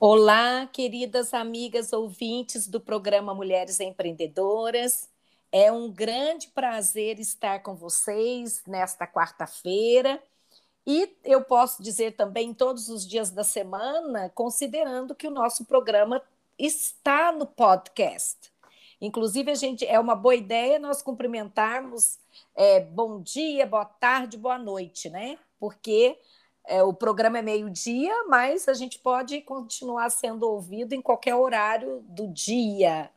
Olá, queridas amigas ouvintes do programa Mulheres Empreendedoras. É um grande prazer estar com vocês nesta quarta-feira. E eu posso dizer também todos os dias da semana, considerando que o nosso programa está no podcast. Inclusive, a gente é uma boa ideia nós cumprimentarmos é, bom dia, boa tarde, boa noite, né? Porque é, o programa é meio-dia, mas a gente pode continuar sendo ouvido em qualquer horário do dia.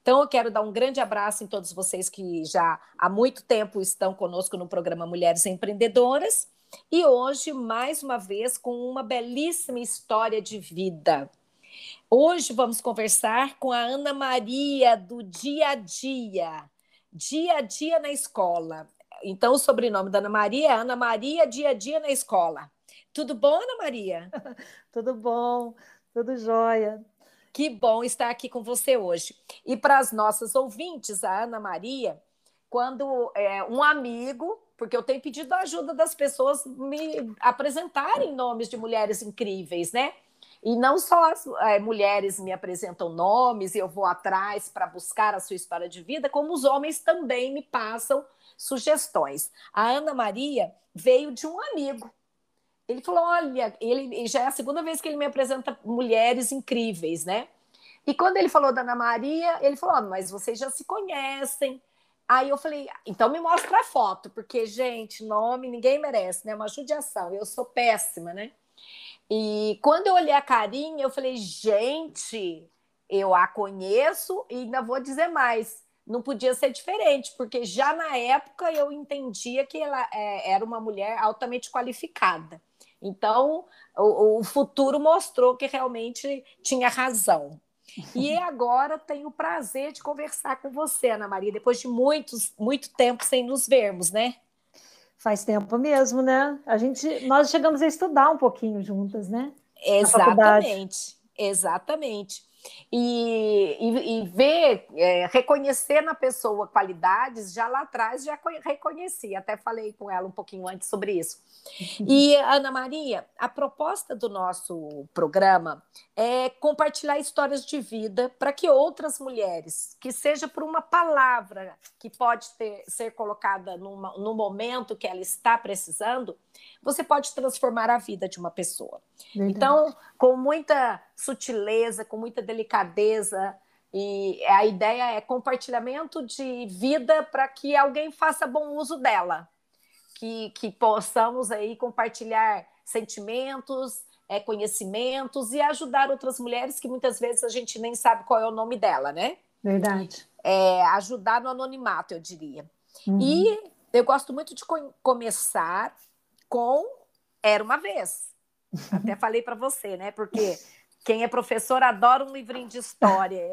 Então, eu quero dar um grande abraço em todos vocês que já há muito tempo estão conosco no programa Mulheres Empreendedoras. E hoje, mais uma vez, com uma belíssima história de vida. Hoje vamos conversar com a Ana Maria do Dia a Dia, Dia a Dia na Escola. Então, o sobrenome da Ana Maria é Ana Maria Dia a Dia na Escola. Tudo bom, Ana Maria? tudo bom, tudo jóia. Que bom estar aqui com você hoje. E para as nossas ouvintes, a Ana Maria, quando é, um amigo, porque eu tenho pedido a ajuda das pessoas me apresentarem nomes de mulheres incríveis, né? E não só as é, mulheres me apresentam nomes e eu vou atrás para buscar a sua história de vida, como os homens também me passam sugestões. A Ana Maria veio de um amigo. Ele falou: olha, ele já é a segunda vez que ele me apresenta mulheres incríveis, né? E quando ele falou da Ana Maria, ele falou: mas vocês já se conhecem. Aí eu falei, então me mostra a foto, porque, gente, nome ninguém merece, né? Uma judiação. Eu sou péssima, né? E quando eu olhei a carinha, eu falei, gente, eu a conheço e ainda vou dizer mais. Não podia ser diferente, porque já na época eu entendia que ela é, era uma mulher altamente qualificada. Então, o, o futuro mostrou que realmente tinha razão. E agora tenho o prazer de conversar com você, Ana Maria, depois de muitos, muito tempo sem nos vermos, né? Faz tempo mesmo, né? A gente, nós chegamos a estudar um pouquinho juntas, né? Exatamente, exatamente e, e, e ver, é, reconhecer na pessoa qualidades, já lá atrás já reconheci, até falei com ela um pouquinho antes sobre isso. E, Ana Maria, a proposta do nosso programa é compartilhar histórias de vida para que outras mulheres, que seja por uma palavra que pode ter, ser colocada numa, no momento que ela está precisando, você pode transformar a vida de uma pessoa. Verdade. Então, com muita sutileza, com muita delicadeza, e a ideia é compartilhamento de vida para que alguém faça bom uso dela, que, que possamos aí compartilhar sentimentos, é, conhecimentos e ajudar outras mulheres que muitas vezes a gente nem sabe qual é o nome dela, né? Verdade. É, ajudar no anonimato, eu diria. Uhum. E eu gosto muito de começar com Era uma Vez. Até falei para você, né? Porque quem é professor adora um livrinho de história.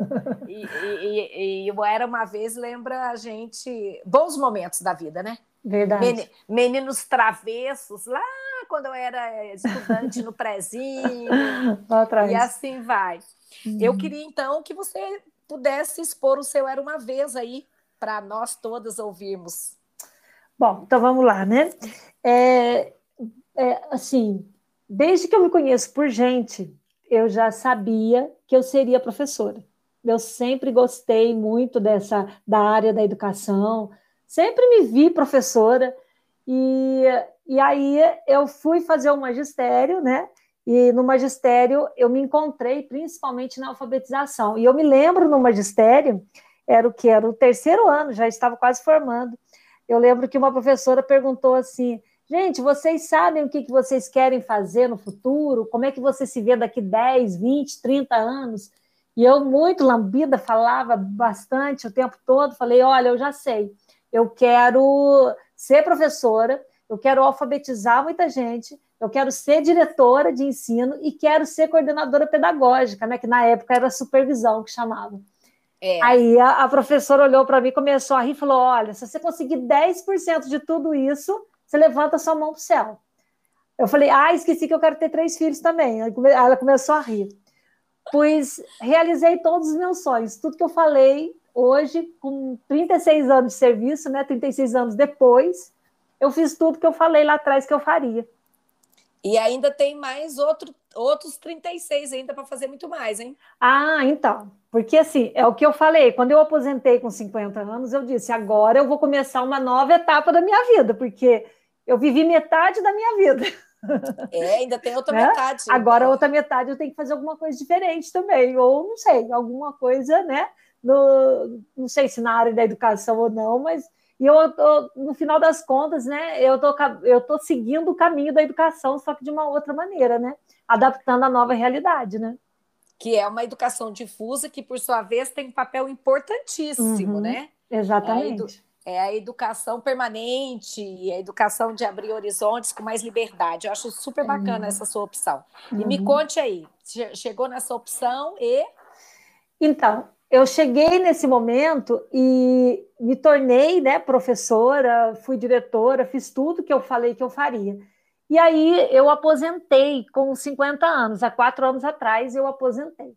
E, e, e, e, Era uma Vez lembra a gente bons momentos da vida, né? Verdade. Meninos travessos, lá quando eu era estudante no prézinho. e assim vai. Uhum. Eu queria, então, que você pudesse expor o seu Era uma Vez aí, para nós todas ouvirmos. Bom, então vamos lá, né? É, é, assim, desde que eu me conheço por gente, eu já sabia que eu seria professora. Eu sempre gostei muito dessa da área da educação, sempre me vi professora e, e aí eu fui fazer o magistério, né? E no magistério eu me encontrei principalmente na alfabetização. E eu me lembro no magistério, era o que era o terceiro ano, já estava quase formando eu lembro que uma professora perguntou assim: gente, vocês sabem o que, que vocês querem fazer no futuro? Como é que você se vê daqui 10, 20, 30 anos? E eu, muito lambida, falava bastante o tempo todo. Falei: olha, eu já sei, eu quero ser professora, eu quero alfabetizar muita gente, eu quero ser diretora de ensino e quero ser coordenadora pedagógica, né? Que na época era supervisão que chamava. É. Aí a, a, professora olhou para mim, começou a rir e falou: Olha, se você conseguir 10% de tudo isso, você levanta sua mão para o céu. Eu falei: Ah, esqueci que eu quero ter três filhos também. Ela começou a rir. Pois realizei todos os meus sonhos. Tudo que eu falei hoje, com 36 anos de serviço, né, 36 anos depois, eu fiz tudo que eu falei lá atrás que eu faria. E ainda tem mais outro, outros 36 ainda para fazer muito mais, hein? Ah, então. Porque assim, é o que eu falei, quando eu aposentei com 50 anos, eu disse, agora eu vou começar uma nova etapa da minha vida, porque eu vivi metade da minha vida. É, ainda tem outra né? metade. Agora, outra metade eu tenho que fazer alguma coisa diferente também, ou não sei, alguma coisa, né? No, não sei se na área da educação ou não, mas e eu tô, no final das contas, né, eu tô, eu tô seguindo o caminho da educação, só que de uma outra maneira, né? Adaptando a nova realidade, né? Que é uma educação difusa, que, por sua vez, tem um papel importantíssimo, uhum, né? Exatamente. É a, é a educação permanente, a educação de abrir horizontes com mais liberdade. Eu acho super bacana uhum. essa sua opção. E uhum. me conte aí, chegou nessa opção e. Então, eu cheguei nesse momento e me tornei né, professora, fui diretora, fiz tudo que eu falei que eu faria. E aí eu aposentei com 50 anos, há quatro anos atrás eu aposentei.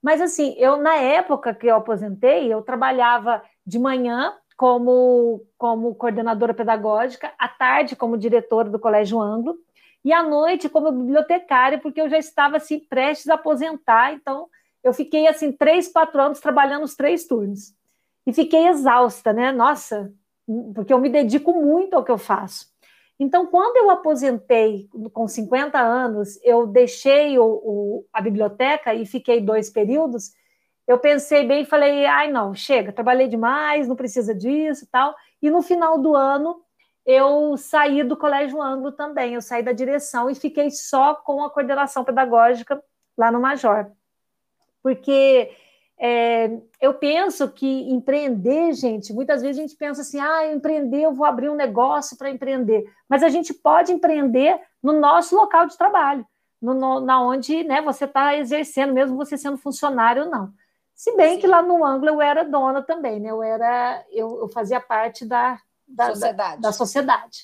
Mas assim, eu na época que eu aposentei, eu trabalhava de manhã como, como coordenadora pedagógica, à tarde como diretora do Colégio Anglo, e à noite como bibliotecária, porque eu já estava assim prestes a aposentar, então eu fiquei assim três, quatro anos trabalhando os três turnos e fiquei exausta, né? Nossa, porque eu me dedico muito ao que eu faço. Então, quando eu aposentei com 50 anos, eu deixei o, o, a biblioteca e fiquei dois períodos. Eu pensei bem e falei: ai, não, chega, trabalhei demais, não precisa disso tal. E no final do ano, eu saí do Colégio Anglo também, eu saí da direção e fiquei só com a coordenação pedagógica lá no Major porque é, eu penso que empreender, gente, muitas vezes a gente pensa assim, ah, empreender, eu vou abrir um negócio para empreender, mas a gente pode empreender no nosso local de trabalho, no, no, na onde né, você está exercendo, mesmo você sendo funcionário ou não. Se bem Sim. que lá no Anglo eu era dona também, né? Eu era, eu, eu fazia parte da, da sociedade. Da, da, sociedade.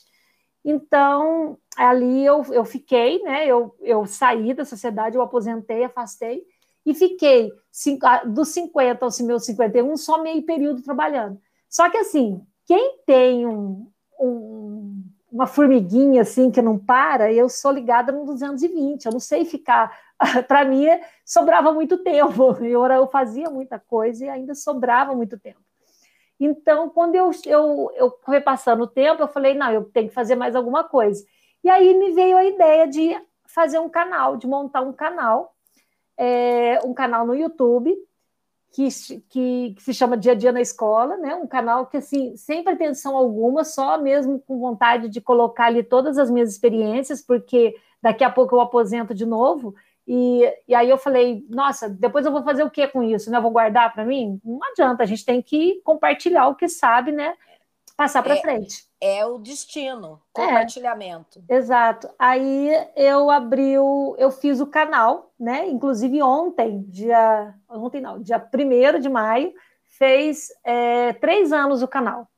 Então, ali eu, eu fiquei, né? Eu, eu saí da sociedade, eu aposentei, afastei, e fiquei dos 50 aos meus 51 só meio período trabalhando. Só que assim, quem tem um, um, uma formiguinha assim que não para, eu sou ligada no 220, eu não sei ficar. Para mim, sobrava muito tempo, eu, eu fazia muita coisa e ainda sobrava muito tempo. Então, quando eu, eu, eu fui passando o tempo, eu falei, não, eu tenho que fazer mais alguma coisa. E aí me veio a ideia de fazer um canal, de montar um canal é, um canal no YouTube que, que, que, se chama Dia a Dia na Escola, né? Um canal que, assim, sem pretensão alguma, só mesmo com vontade de colocar ali todas as minhas experiências, porque daqui a pouco eu aposento de novo. E, e aí eu falei, nossa, depois eu vou fazer o que com isso? Né? Eu vou guardar para mim? Não adianta, a gente tem que compartilhar o que sabe, né? Passar para é, frente. É o destino, é. compartilhamento. É, exato. Aí eu abri o, eu fiz o canal, né? Inclusive ontem, dia. Ontem não, dia 1 de maio, fez é, três anos o canal.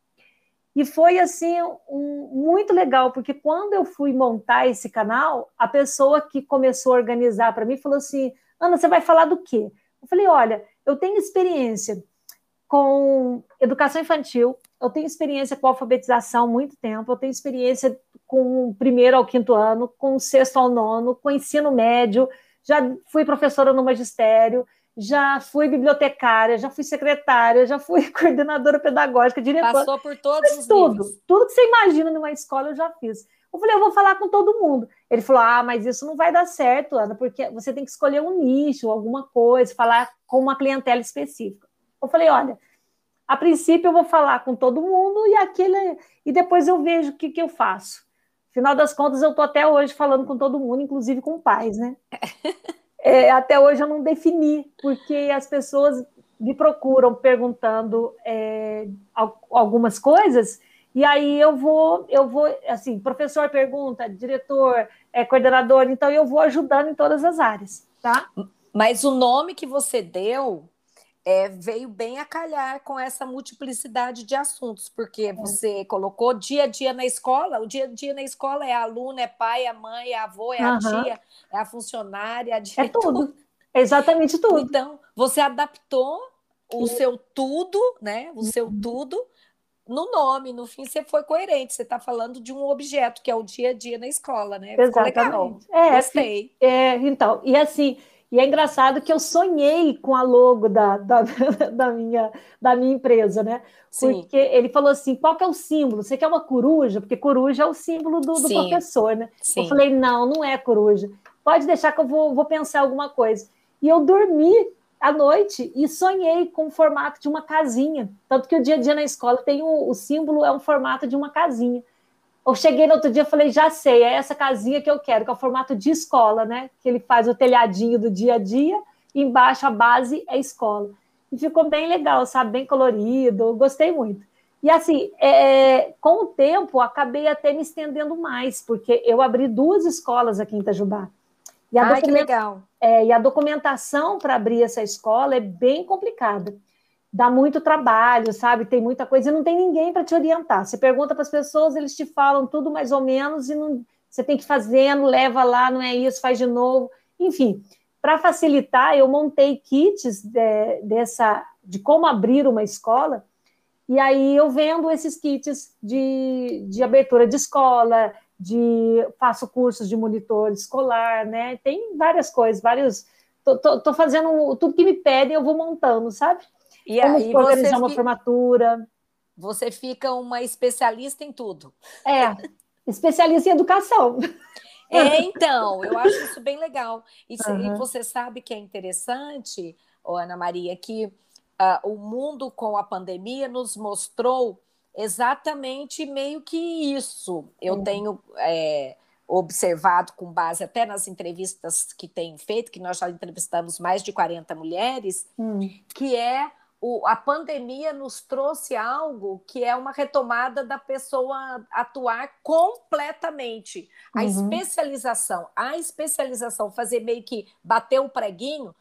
E foi assim um, muito legal, porque quando eu fui montar esse canal, a pessoa que começou a organizar para mim falou assim: Ana, você vai falar do quê? Eu falei: olha, eu tenho experiência com educação infantil, eu tenho experiência com alfabetização há muito tempo, eu tenho experiência com o primeiro ao quinto ano, com o sexto ao nono, com ensino médio, já fui professora no magistério, já fui bibliotecária, já fui secretária, já fui coordenadora pedagógica, diretora. Passou por todos os tudo, níveis. tudo que você imagina numa escola eu já fiz. Eu falei, eu vou falar com todo mundo. Ele falou, ah, mas isso não vai dar certo, Ana, porque você tem que escolher um nicho, alguma coisa, falar com uma clientela específica. Eu falei, olha, a princípio eu vou falar com todo mundo e aquele e depois eu vejo o que, que eu faço. Afinal das contas, eu estou até hoje falando com todo mundo, inclusive com pais, né? É, até hoje eu não defini, porque as pessoas me procuram perguntando é, algumas coisas, e aí eu vou, eu vou, assim, professor pergunta, diretor, é, coordenador, então eu vou ajudando em todas as áreas, tá? Mas o nome que você deu é, veio bem a calhar com essa multiplicidade de assuntos, porque é. você colocou dia a dia na escola, o dia a dia na escola é aluno, é pai, é mãe, é avô, é uhum. a tia, é a funcionária, a diretora. É tudo, exatamente tudo. Então, você adaptou o seu tudo, né, o seu uhum. tudo no nome, no fim você foi coerente, você está falando de um objeto que é o dia a dia na escola, né? Ficou legal. É, Gostei. É, então, e assim, e é engraçado que eu sonhei com a logo da, da, da, minha, da minha empresa, né? Sim. Porque ele falou assim: qual que é o símbolo? Você quer uma coruja? Porque coruja é o símbolo do, do professor, né? Sim. Eu falei: não, não é coruja. Pode deixar que eu vou, vou pensar alguma coisa. E eu dormi à noite e sonhei com o formato de uma casinha. Tanto que o dia a dia na escola tem o, o símbolo, é um formato de uma casinha. Eu cheguei no outro dia e falei, já sei, é essa casinha que eu quero, que é o formato de escola, né? Que ele faz o telhadinho do dia a dia, e embaixo a base é escola. E ficou bem legal, sabe? Bem colorido, gostei muito. E assim, é, com o tempo, acabei até me estendendo mais, porque eu abri duas escolas aqui em Itajubá. E a Ai, que legal. É, e a documentação para abrir essa escola é bem complicada. Dá muito trabalho, sabe? Tem muita coisa e não tem ninguém para te orientar. Você pergunta para as pessoas, eles te falam tudo mais ou menos e não, você tem que ir fazendo, leva lá, não é isso, faz de novo. Enfim, para facilitar, eu montei kits de, dessa, de como abrir uma escola, e aí eu vendo esses kits de, de abertura de escola, de faço cursos de monitor escolar, né? Tem várias coisas, vários. Tô, tô, tô fazendo tudo que me pedem, eu vou montando, sabe? E Como aí organizar uma formatura. Você fica uma especialista em tudo. É, especialista em educação. É, então, eu acho isso bem legal. E, uhum. e você sabe que é interessante, oh, Ana Maria, que uh, o mundo com a pandemia nos mostrou exatamente meio que isso. Eu uhum. tenho é, observado, com base até nas entrevistas que tem feito, que nós já entrevistamos mais de 40 mulheres, uhum. que é o, a pandemia nos trouxe algo que é uma retomada da pessoa atuar completamente. A uhum. especialização, a especialização, fazer meio que bater o preguinho,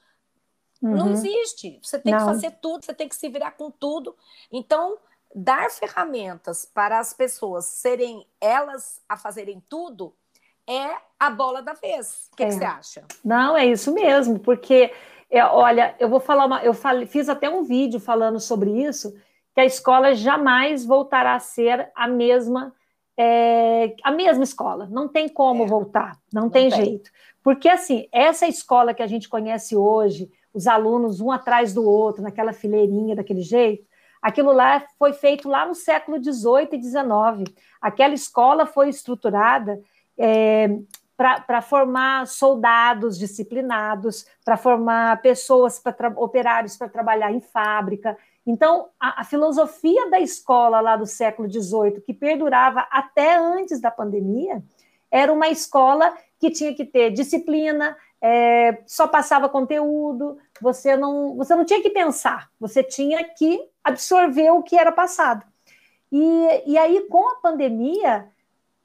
não uhum. existe. Você tem não. que fazer tudo, você tem que se virar com tudo. Então, dar ferramentas para as pessoas serem elas a fazerem tudo é a bola da vez. O que, é. que você acha? Não, é isso mesmo, porque é, olha, eu vou falar uma, eu falei, fiz até um vídeo falando sobre isso, que a escola jamais voltará a ser a mesma é, a mesma escola, não tem como é. voltar, não, não tem, tem jeito. Porque assim, essa escola que a gente conhece hoje, os alunos um atrás do outro, naquela fileirinha, daquele jeito, Aquilo lá foi feito lá no século XVIII e XIX. Aquela escola foi estruturada é, para formar soldados disciplinados, para formar pessoas, para operários para trabalhar em fábrica. Então, a, a, filosofia da escola lá do século XVIII, que perdurava até antes da pandemia, era uma escola que tinha que ter disciplina, é, só passava conteúdo, você não, você não tinha que pensar, você tinha que absorver o que era passado. E, e aí, com a pandemia,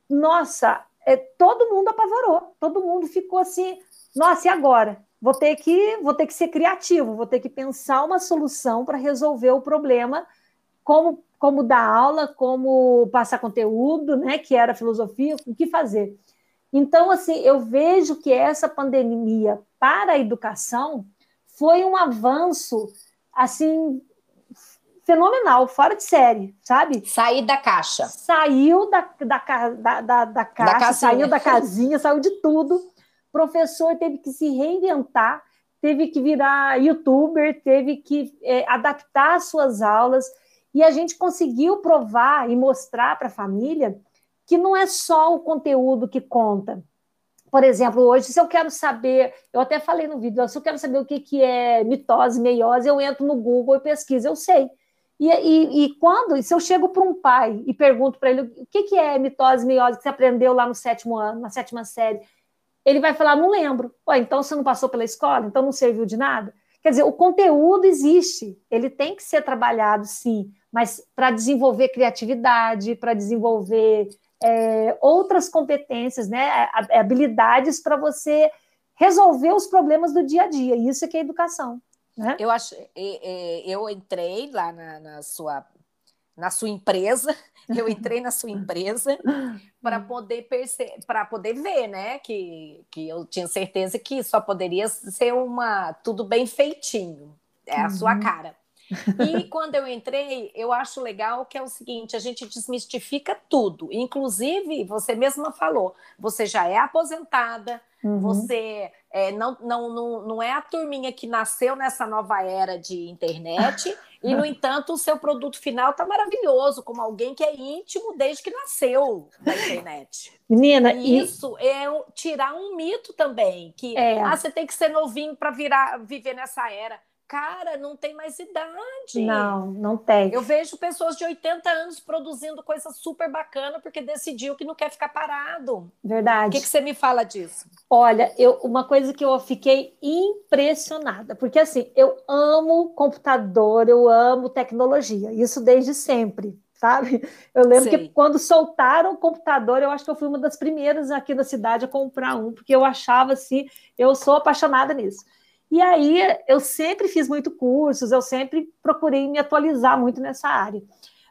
nossa, é, todo mundo apavorou, todo mundo ficou assim, nossa, e agora? Vou ter que, vou ter que ser criativo, vou ter que pensar uma solução para resolver o problema, como, como dar aula, como passar conteúdo, né, que era filosofia, o que fazer. Então, assim, eu vejo que essa pandemia para a educação foi um avanço, assim, fenomenal, fora de série, sabe? Sair da caixa. Saiu da, da, da, da, da caixa, da saiu da casinha, saiu de tudo. O professor teve que se reinventar, teve que virar youtuber, teve que é, adaptar as suas aulas, e a gente conseguiu provar e mostrar para a família que não é só o conteúdo que conta. Por exemplo, hoje, se eu quero saber, eu até falei no vídeo, se eu quero saber o que, que é mitose, meiose, eu entro no Google e pesquiso, eu sei. E, e, e quando, se eu chego para um pai e pergunto para ele o que, que é mitose, meiose, que você aprendeu lá no sétimo ano, na sétima série, ele vai falar, não lembro. Ué, então você não passou pela escola, então não serviu de nada? Quer dizer, o conteúdo existe, ele tem que ser trabalhado, sim, mas para desenvolver criatividade, para desenvolver é, outras competências, né, habilidades para você resolver os problemas do dia a dia. Isso é que é educação. Né? Eu acho, eu entrei lá na, na sua na sua empresa, eu entrei na sua empresa para poder para poder ver, né, que, que eu tinha certeza que só poderia ser uma tudo bem feitinho, é a uhum. sua cara. E quando eu entrei, eu acho legal que é o seguinte: a gente desmistifica tudo. Inclusive, você mesma falou, você já é aposentada, uhum. você é, não, não, não, não é a turminha que nasceu nessa nova era de internet. E, no entanto, o seu produto final está maravilhoso, como alguém que é íntimo desde que nasceu na internet. Menina, e isso e... é tirar um mito também, que é. ah, você tem que ser novinho para virar viver nessa era. Cara, não tem mais idade. Não, não tem. Eu vejo pessoas de 80 anos produzindo coisa super bacana porque decidiu que não quer ficar parado. Verdade. O que, que você me fala disso? Olha, eu, uma coisa que eu fiquei impressionada, porque assim, eu amo computador, eu amo tecnologia, isso desde sempre, sabe? Eu lembro Sei. que quando soltaram o computador, eu acho que eu fui uma das primeiras aqui da cidade a comprar um, porque eu achava assim, eu sou apaixonada nisso. E aí eu sempre fiz muito cursos, eu sempre procurei me atualizar muito nessa área.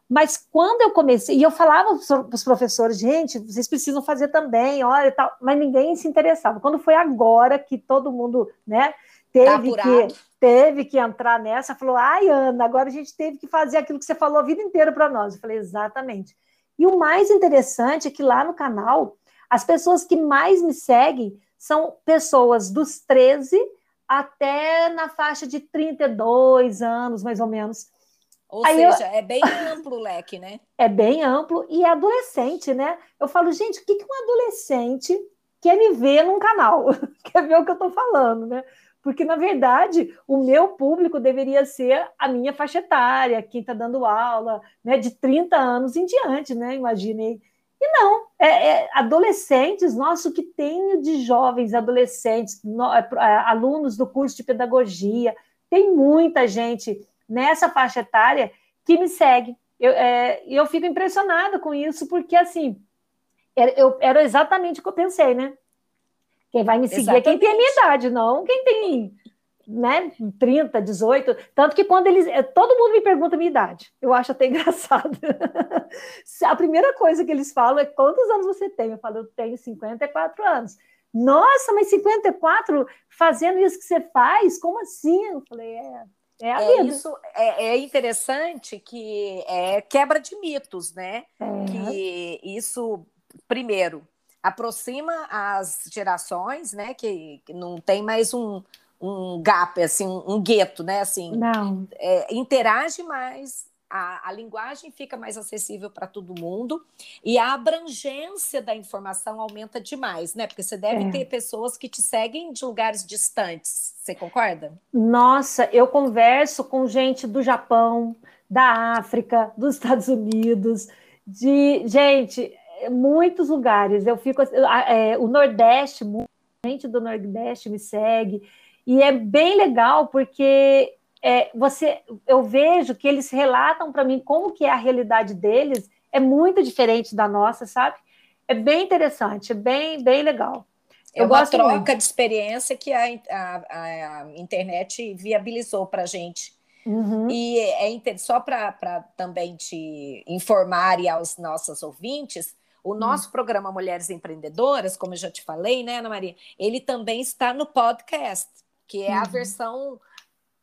Mas quando eu comecei, e eu falava para os professores, gente, vocês precisam fazer também, olha e tal, mas ninguém se interessava. Quando foi agora que todo mundo, né, teve tá que teve que entrar nessa, falou: "Ai, Ana, agora a gente teve que fazer aquilo que você falou a vida inteira para nós". Eu falei: "Exatamente". E o mais interessante é que lá no canal, as pessoas que mais me seguem são pessoas dos 13 até na faixa de 32 anos, mais ou menos. Ou Aí seja, eu... é bem amplo o leque, né? É bem amplo e é adolescente, né? Eu falo, gente, o que, que um adolescente quer me ver num canal? quer ver o que eu estou falando, né? Porque, na verdade, o meu público deveria ser a minha faixa etária, quem está dando aula, né, de 30 anos em diante, né? Imaginei. E não, é, é, adolescentes, nosso que tem de jovens adolescentes, no, é, é, alunos do curso de pedagogia, tem muita gente nessa faixa etária que me segue. Eu, é, eu fico impressionada com isso, porque assim, era, eu, era exatamente o que eu pensei, né? Quem vai me seguir exatamente. é quem tem a minha idade, não quem tem né, 30, 18, tanto que quando eles, eh, todo mundo me pergunta a minha idade, eu acho até engraçado. a primeira coisa que eles falam é quantos anos você tem? Eu falo, eu tenho 54 anos. Nossa, mas 54 fazendo isso que você faz? Como assim? Eu falei, é, é, a é isso é, é, interessante que é quebra de mitos, né? É. Que isso, primeiro, aproxima as gerações, né? Que não tem mais um, um gap, assim, um, gueto, né? Assim, Não. É, interage mais, a, a, linguagem fica mais acessível para todo mundo e a abrangência da informação aumenta demais, né? Porque você deve é. ter pessoas que te seguem de lugares distantes. Você concorda? Nossa, eu converso com gente do Japão, da África, dos Estados Unidos, de gente, muitos lugares. Eu fico é, o Nordeste, gente do Nordeste me segue. E é bem legal porque é, você, eu vejo que eles relatam para mim como que é a realidade deles, é muito diferente da nossa, sabe? É bem interessante, é bem, bem legal. É eu uma troca muito. de experiência que a, a, a internet viabilizou para a gente. Uhum. E é só para também te informar e aos nossos ouvintes, o hum. nosso uhum. programa Mulheres Empreendedoras, como eu já te falei, né, Ana Maria, ele também está no podcast que é uhum. a versão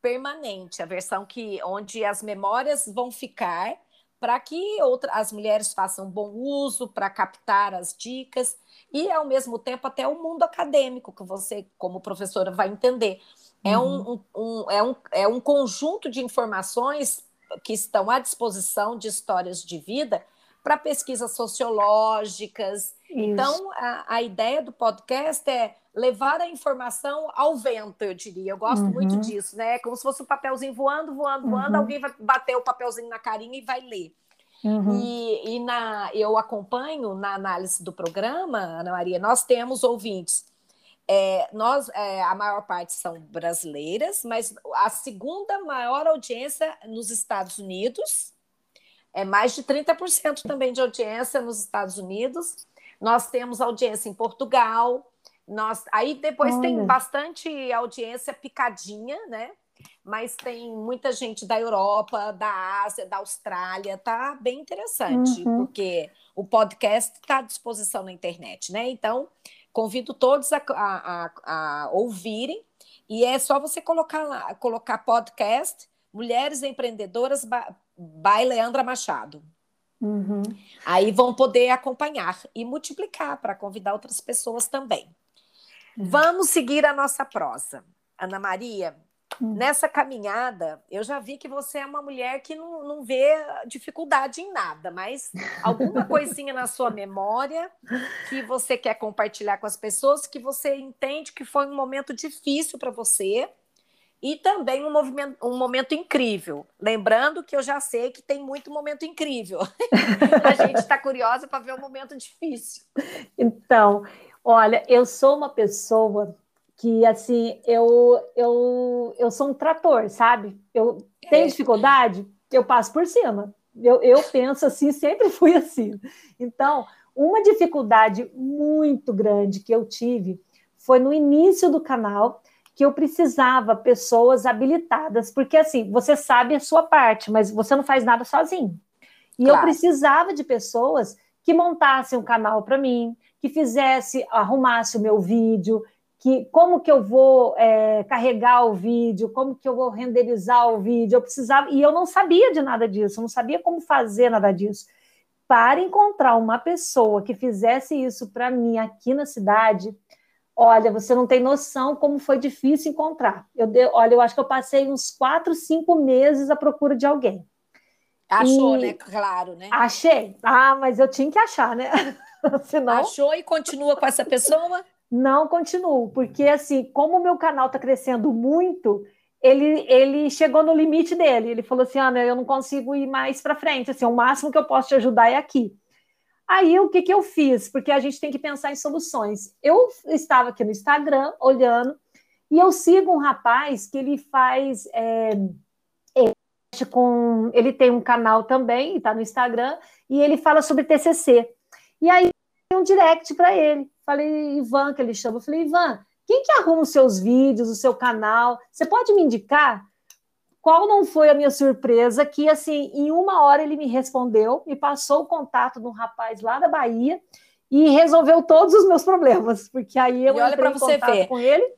permanente, a versão que onde as memórias vão ficar para que outra, as mulheres façam bom uso para captar as dicas e ao mesmo tempo até o mundo acadêmico que você como professora vai entender é uhum. um, um, é um é um conjunto de informações que estão à disposição de histórias de vida para pesquisas sociológicas. Isso. Então, a, a ideia do podcast é levar a informação ao vento, eu diria. Eu gosto uhum. muito disso, né? Como se fosse um papelzinho voando, voando, voando, uhum. alguém vai bater o papelzinho na carinha e vai ler. Uhum. E, e na, eu acompanho na análise do programa, Ana Maria, nós temos ouvintes. É, nós, é, a maior parte são brasileiras, mas a segunda maior audiência nos Estados Unidos, é mais de 30% também de audiência nos Estados Unidos. Nós temos audiência em Portugal, nós, aí depois Olha. tem bastante audiência picadinha, né? Mas tem muita gente da Europa, da Ásia, da Austrália, tá bem interessante, uhum. porque o podcast está à disposição na internet, né? Então, convido todos a, a, a, a ouvirem, e é só você colocar lá, colocar podcast Mulheres Empreendedoras by Leandra Machado. Uhum. Aí vão poder acompanhar e multiplicar para convidar outras pessoas também. Uhum. Vamos seguir a nossa prosa. Ana Maria, uhum. nessa caminhada, eu já vi que você é uma mulher que não, não vê dificuldade em nada, mas alguma coisinha na sua memória que você quer compartilhar com as pessoas, que você entende que foi um momento difícil para você e também um, movimento, um momento incrível. Lembrando que eu já sei que tem muito momento incrível. a gente está curiosa para ver um momento difícil. Então, olha, eu sou uma pessoa que, assim, eu, eu, eu sou um trator, sabe? Eu tenho é. dificuldade, eu passo por cima. Eu, eu penso assim, sempre fui assim. Então, uma dificuldade muito grande que eu tive foi no início do canal, que eu precisava pessoas habilitadas, porque assim, você sabe a sua parte, mas você não faz nada sozinho. E claro. eu precisava de pessoas que montassem um canal para mim, que fizesse, arrumasse o meu vídeo, que como que eu vou é, carregar o vídeo, como que eu vou renderizar o vídeo, eu precisava, e eu não sabia de nada disso, eu não sabia como fazer nada disso. Para encontrar uma pessoa que fizesse isso para mim aqui na cidade, Olha, você não tem noção como foi difícil encontrar. Eu de, olha, eu acho que eu passei uns quatro, cinco meses à procura de alguém. Achou, e... né? Claro, né? Achei. Ah, mas eu tinha que achar, né? Senão... Achou e continua com essa pessoa? Não continuo, porque assim, como o meu canal está crescendo muito, ele, ele chegou no limite dele. Ele falou assim: Ana, eu não consigo ir mais para frente. Assim, o máximo que eu posso te ajudar é aqui. Aí o que, que eu fiz? Porque a gente tem que pensar em soluções. Eu estava aqui no Instagram olhando e eu sigo um rapaz que ele faz. É, com, ele tem um canal também, está no Instagram, e ele fala sobre TCC. E aí um direct para ele. Falei, Ivan, que ele chama. Eu falei, Ivan, quem que arruma os seus vídeos, o seu canal? Você pode me indicar? Qual não foi a minha surpresa que, assim, em uma hora ele me respondeu, me passou o contato de um rapaz lá da Bahia e resolveu todos os meus problemas, porque aí eu e olha para você ver. com ele.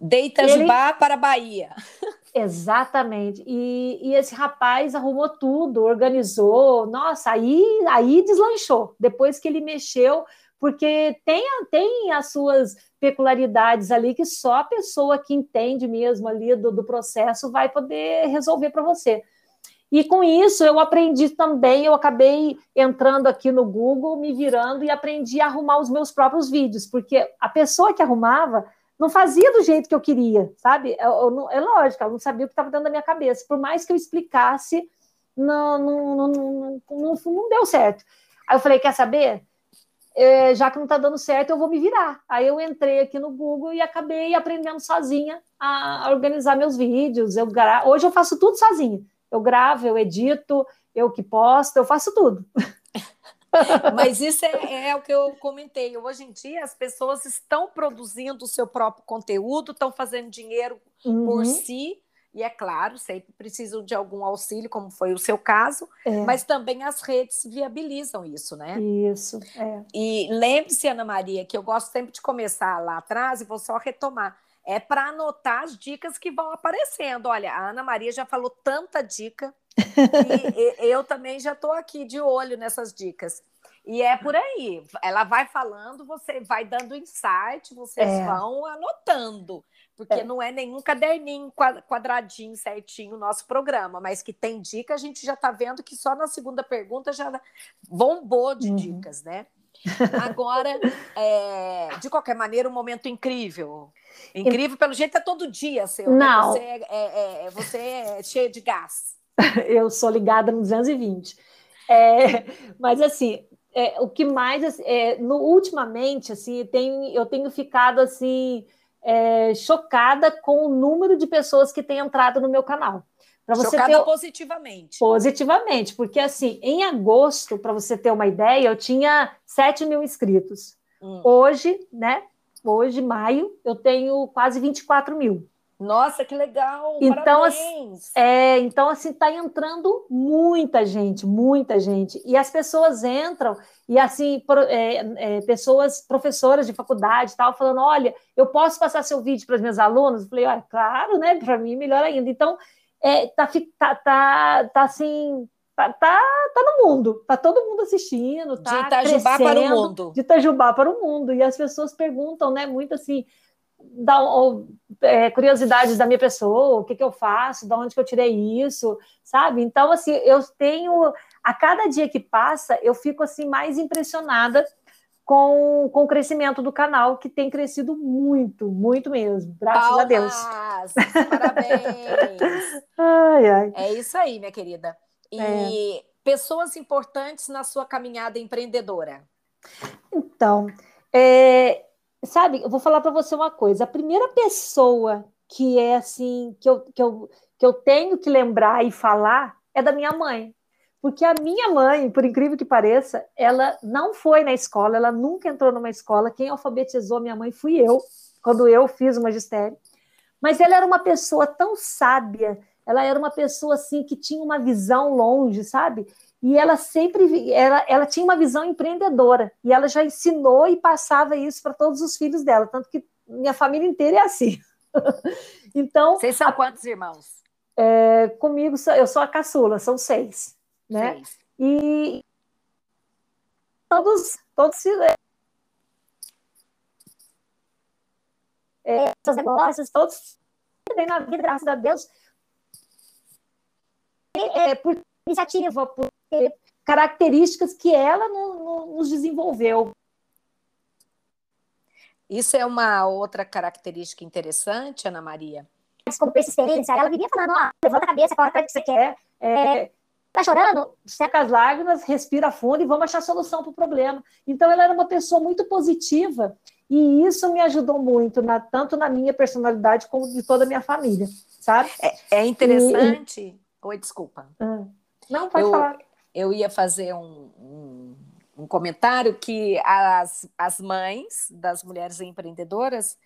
Deita ele... para Bahia. Exatamente. E, e, esse rapaz arrumou tudo, organizou. Nossa, aí, aí deslanchou. Depois que ele mexeu, porque tem, tem as suas peculiaridades ali que só a pessoa que entende mesmo ali do, do processo vai poder resolver para você. E com isso eu aprendi também, eu acabei entrando aqui no Google, me virando e aprendi a arrumar os meus próprios vídeos, porque a pessoa que arrumava não fazia do jeito que eu queria, sabe? Eu, eu, é lógico, ela não sabia o que estava dentro da minha cabeça. Por mais que eu explicasse, não, não, não, não, não deu certo. Aí eu falei, quer saber? É, já que não está dando certo, eu vou me virar. Aí eu entrei aqui no Google e acabei aprendendo sozinha a, organizar meus vídeos. Eu gra... Hoje eu faço tudo sozinha. Eu gravo, eu edito, eu que posto, eu faço tudo. Mas isso é, é, o que eu comentei. Hoje em dia, as pessoas estão produzindo o seu próprio conteúdo, estão fazendo dinheiro uhum. por si e é claro, sempre precisam de algum auxílio, como foi o seu caso, é. mas também as redes viabilizam isso, né? Isso, é. E lembre-se, Ana Maria, que eu gosto sempre de começar lá atrás e vou só retomar. É para anotar as dicas que vão aparecendo. Olha, a Ana Maria já falou tanta dica e eu também já estou aqui de olho nessas dicas. E é por aí. Ela vai falando, você vai dando insight, vocês é. vão anotando porque é. não é nenhum caderninho quadradinho certinho o nosso programa, mas que tem dica, a gente já está vendo que só na segunda pergunta já bombou de uhum. dicas, né? Agora, é, de qualquer maneira, um momento incrível. Incrível, pelo jeito, é todo dia seu. Né? Não. Né? Você, é, é, é, você é cheia de gás. Eu sou ligada no 220. É, mas, assim, é, o que mais... É, no, ultimamente, assim, tem, eu tenho ficado, assim é, chocada com o número de pessoas que têm entrado no meu canal. Para você chocada ter... positivamente. Positivamente, porque assim, em agosto, para você ter uma ideia, eu tinha 7 mil inscritos. Hum. Hoje, né? Hoje, maio, eu tenho quase 24 mil. Nossa, que legal! Então, parabéns! É, então, assim, está entrando muita gente, muita gente. E as pessoas entram, e assim, é, é, pessoas, professoras de faculdade tal, falando: olha, eu posso passar seu vídeo para os meus alunos? Eu falei, olha, claro, né? Para mim, melhor ainda. Então, é, tá, tá, tá, tá assim, tá, tá, tá no mundo, tá todo mundo assistindo, tá de Itajubá para o mundo. De Itajubá para o mundo. E as pessoas perguntam, né, muito assim, da, ou, é, curiosidades da minha pessoa, o que, que eu faço, de onde que eu tirei isso, sabe? Então, assim, eu tenho, a cada dia que passa, eu fico assim mais impressionada com, com o crescimento do canal, que tem crescido muito, muito mesmo, graças Palmas, a Deus. Parabéns! ai, ai. É isso aí, minha querida. E é. pessoas importantes na sua caminhada empreendedora? Então, é, sabe, eu vou falar para você uma coisa. A primeira pessoa que é assim, que eu, que, eu, que eu tenho que lembrar e falar é da minha mãe. Porque a minha mãe, por incrível que pareça, ela não foi na escola, ela nunca entrou numa escola. Quem alfabetizou minha mãe fui eu, quando eu fiz o magistério. Mas ela era uma pessoa tão sábia, ela era uma pessoa assim que tinha uma visão longe, sabe? E ela sempre ela, ela tinha uma visão empreendedora e ela já ensinou e passava isso para todos os filhos dela, tanto que minha família inteira é assim. então, vocês são a, quantos irmãos? É, comigo eu sou a caçula, são seis, né? Seis. E todos todos é, seus negócios, todos bem na vida, graças a Deus. É, por iniciativa, por características que ela no, no, nos desenvolveu. Isso é uma outra característica interessante, Ana Maria. Como persistência, ela vivia falando, ah, levanta a cabeça, corre atrás que você quer. É, tá chorando? Seca as lágrimas, respira fundo e vamos achar solução para o problema. Então, ela era uma pessoa muito positiva e isso me ajudou muito, na, tanto na minha personalidade como de toda a minha família, sabe? É, é interessante. E... Oi, desculpa. Ah. Não, pode eu, falar. Eu ia fazer um, um, um, comentário que as, as mães das mulheres empreendedoras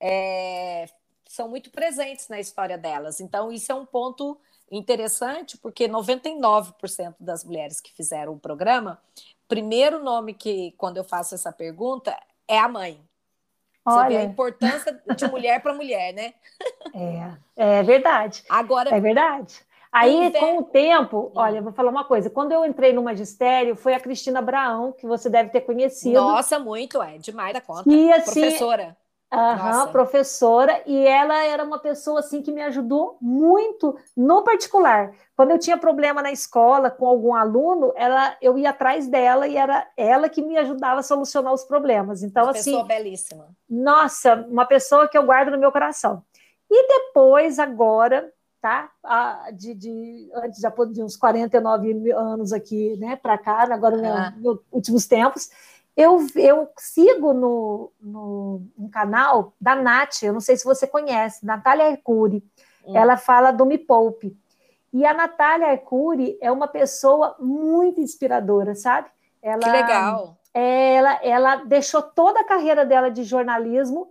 é, são muito presentes na história delas. Então, isso é um ponto interessante, porque 99% das mulheres que fizeram o programa, primeiro nome que, quando eu faço essa pergunta, é a mãe. Olha. Você vê a importância de mulher para mulher, né? É, é verdade. Agora, é verdade. Aí, com o tempo, olha, vou falar uma coisa. Quando eu entrei no magistério, foi a Cristina Abraão, que você deve ter conhecido. Nossa, muito, é demais da conta. E, assim, professora. Aham, professora, e ela era uma pessoa assim que me ajudou muito no particular. Quando eu tinha problema na escola com algum aluno, ela, eu ia atrás dela e era ela que me ajudava a solucionar os problemas. Então, uma assim, pessoa belíssima. Nossa, uma pessoa que eu guardo no meu coração. E depois, agora, tá? de, de, antes já de uns 49 anos aqui, né, para cá, agora ah. nos últimos tempos, eu, eu sigo no, no um canal da Nath, eu não sei se você conhece, Natália Arcuri. Hum. Ela fala do Me Poupe. E a Natália Arcuri é uma pessoa muito inspiradora, sabe? Ela, que legal! Ela, ela deixou toda a carreira dela de jornalismo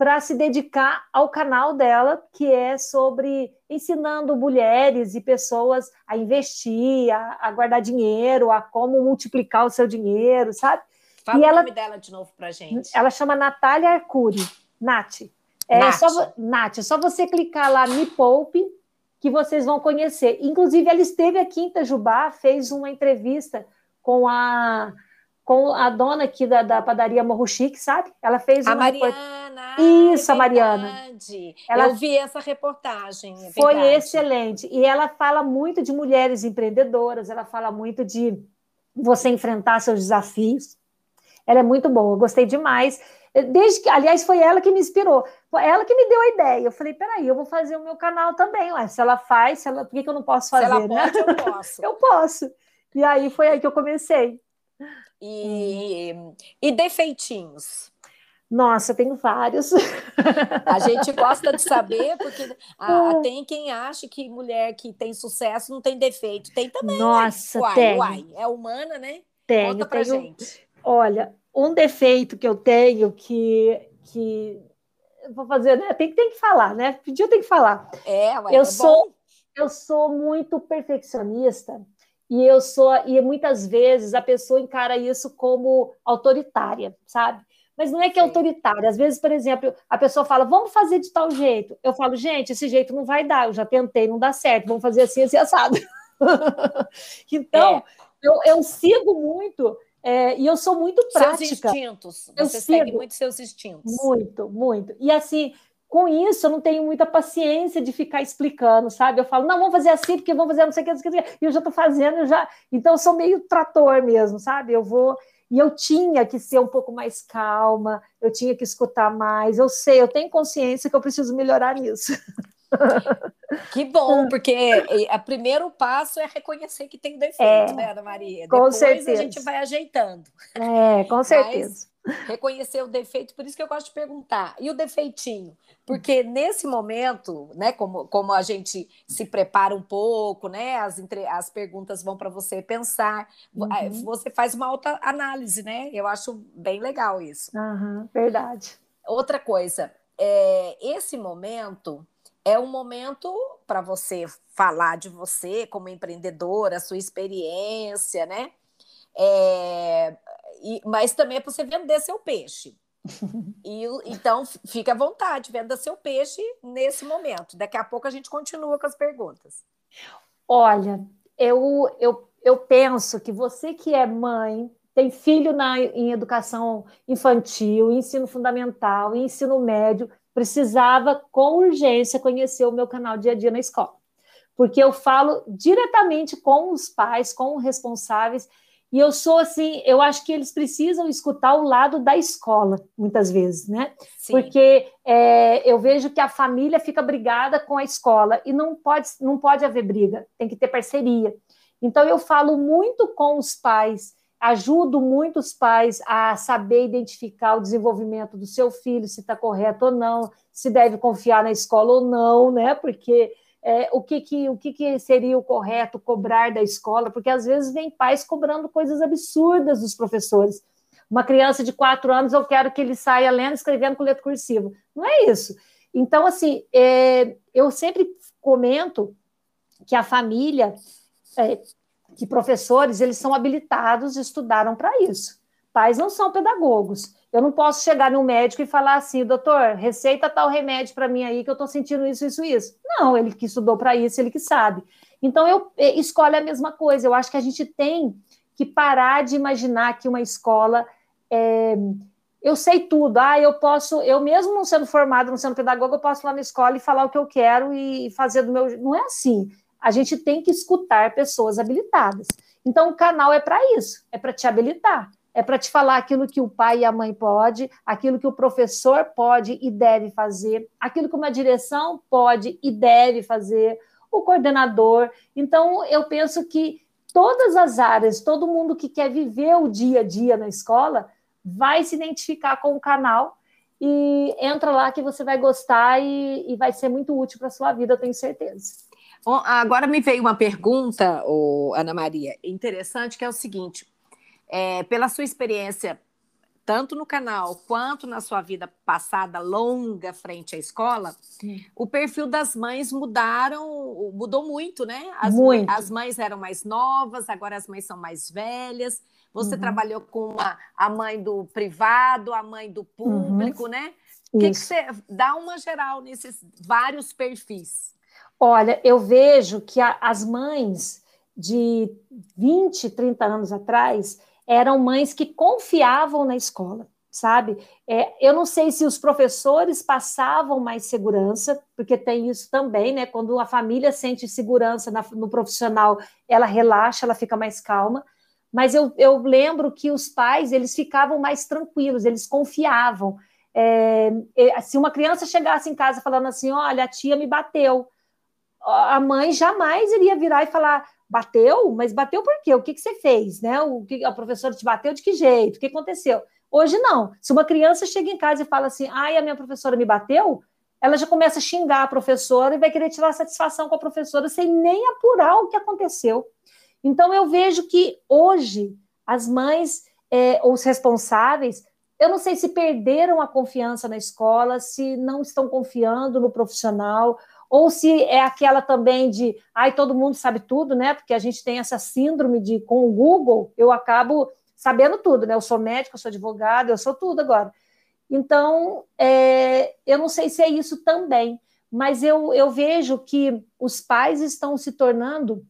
para se dedicar ao canal dela, que é sobre ensinando mulheres e pessoas a investir, a, a guardar dinheiro, a como multiplicar o seu dinheiro, sabe? Fala e o ela, nome dela de novo para gente. Ela chama Natália Arcuri, Nath. É Nath. Só, Nath, é só você clicar lá Me Poupe, que vocês vão conhecer. Inclusive, ela esteve aqui em Itajubá, fez uma entrevista com a com a dona aqui da, da padaria Morro Chique, sabe? Ela fez a uma Mariana. Isso, a Mariana. Ela Eu vi essa reportagem. É foi excelente. E ela fala muito de mulheres empreendedoras, ela fala muito de você enfrentar seus desafios. Ela é muito boa, gostei demais. Desde que, aliás, foi ela que me inspirou, foi ela que me deu a ideia. Eu falei, peraí, eu vou fazer o meu canal também. Ué, se ela faz, se ela, por que, que eu não posso fazer? Se ela né? pode, eu posso. eu posso. E aí foi aí que eu comecei. E, e defeitinhos? Nossa, tenho vários. A gente gosta de saber, porque ah, tem quem acha que mulher que tem sucesso não tem defeito. Tem também. Né? Nossa, uai, tem. Uai, é humana, né? Tenho, Conta pra tenho, gente. Olha, um defeito que eu tenho que, que vou fazer, né? Tem, tem que falar, né? Pediu, tem que falar. É, ué, eu é sou bom. eu sou muito perfeccionista e eu sou e muitas vezes a pessoa encara isso como autoritária, sabe? Mas não é que é autoritária. Às vezes, por exemplo, a pessoa fala, vamos fazer de tal jeito. Eu falo, gente, esse jeito não vai dar, eu já tentei, não dá certo, vamos fazer assim, assim, assado. então, é. eu, eu sigo muito é, e eu sou muito prática. Seus instintos. Você eu segue muito seus instintos. Muito, muito. E assim, com isso, eu não tenho muita paciência de ficar explicando, sabe? Eu falo, não, vamos fazer assim, porque vamos fazer não sei o que, não sei o que, e eu já estou fazendo, eu já. Então, eu sou meio trator mesmo, sabe? Eu vou. E eu tinha que ser um pouco mais calma, eu tinha que escutar mais. Eu sei, eu tenho consciência que eu preciso melhorar nisso. Que bom, porque o primeiro passo é reconhecer que tem defeito, é, né, Ana Maria? Com Depois certeza. a gente vai ajeitando. É, com certeza. Reconhecer o defeito, por isso que eu gosto de perguntar. E o defeitinho? Porque nesse momento, né, como, como a gente se prepara um pouco, né, as, entre, as perguntas vão para você pensar, uhum. você faz uma alta análise, né? Eu acho bem legal isso. Uhum, verdade. Outra coisa, é, esse momento é um momento para você falar de você como empreendedora, a sua experiência, né? É, e, mas também é para você vender seu peixe. E, então, fica à vontade, venda seu peixe nesse momento. Daqui a pouco a gente continua com as perguntas. Olha, eu, eu, eu penso que você que é mãe, tem filho na, em educação infantil, ensino fundamental, ensino médio, precisava com urgência conhecer o meu canal Dia a Dia na Escola. Porque eu falo diretamente com os pais, com os responsáveis, e eu sou assim, eu acho que eles precisam escutar o lado da escola, muitas vezes, né? Sim. Porque é, eu vejo que a família fica brigada com a escola e não pode, não pode haver briga, tem que ter parceria. Então eu falo muito com os pais, ajudo muito os pais a saber identificar o desenvolvimento do seu filho, se está correto ou não, se deve confiar na escola ou não, né? Porque é, o, que, que, o que, que seria o correto cobrar da escola, porque às vezes vem pais cobrando coisas absurdas dos professores. Uma criança de quatro anos, eu quero que ele saia lendo, escrevendo com letra cursiva. Não é isso. Então, assim, é, eu sempre comento que a família, é, que professores, eles são habilitados, estudaram para isso. Pais não são pedagogos. Eu não posso chegar no médico e falar assim, doutor, receita tal remédio para mim aí que eu estou sentindo isso, isso, isso. Não, ele que estudou para isso, ele que sabe. Então eu é, escolho a mesma coisa. Eu acho que a gente tem que parar de imaginar que uma escola é, eu sei tudo. Ah, eu posso, eu mesmo não sendo formada, não sendo pedagoga, eu posso ir lá na escola e falar o que eu quero e fazer do meu. Não é assim. A gente tem que escutar pessoas habilitadas. Então o canal é para isso, é para te habilitar é para te falar aquilo que o pai e a mãe pode, aquilo que o professor pode e deve fazer, aquilo que uma direção pode e deve fazer, o coordenador. Então, eu penso que todas as áreas, todo mundo que quer viver o dia a dia na escola, vai se identificar com o canal e entra lá que você vai gostar e, e vai ser muito útil para a sua vida, eu tenho certeza. Bom, agora me veio uma pergunta, Ana Maria, interessante, que é o seguinte: é, pela sua experiência, tanto no canal quanto na sua vida passada longa frente à escola, Sim. o perfil das mães mudaram, mudou muito, né? As, muito. as mães eram mais novas, agora as mães são mais velhas. Você uhum. trabalhou com a, a mãe do privado, a mãe do público, uhum. né? O que, que você dá uma geral nesses vários perfis? Olha, eu vejo que a, as mães de 20, 30 anos atrás, eram mães que confiavam na escola, sabe? É, eu não sei se os professores passavam mais segurança, porque tem isso também, né? Quando a família sente segurança na, no profissional, ela relaxa, ela fica mais calma. Mas eu, eu lembro que os pais eles ficavam mais tranquilos, eles confiavam. É, se uma criança chegasse em casa falando assim, olha, a tia me bateu, a mãe jamais iria virar e falar, Bateu? Mas bateu por quê? O que, que você fez? Né? O que a professora te bateu de que jeito? O que aconteceu? Hoje não. Se uma criança chega em casa e fala assim, ai, a minha professora me bateu, ela já começa a xingar a professora e vai querer tirar satisfação com a professora sem nem apurar o que aconteceu. Então eu vejo que hoje as mães é, ou os responsáveis, eu não sei se perderam a confiança na escola, se não estão confiando no profissional, ou se é aquela também de, ai, todo mundo sabe tudo, né? Porque a gente tem essa síndrome de, com o Google, eu acabo sabendo tudo, né? Eu sou médica, eu sou advogada, eu sou tudo agora. Então, é, eu não sei se é isso também, mas eu, eu vejo que os pais estão se tornando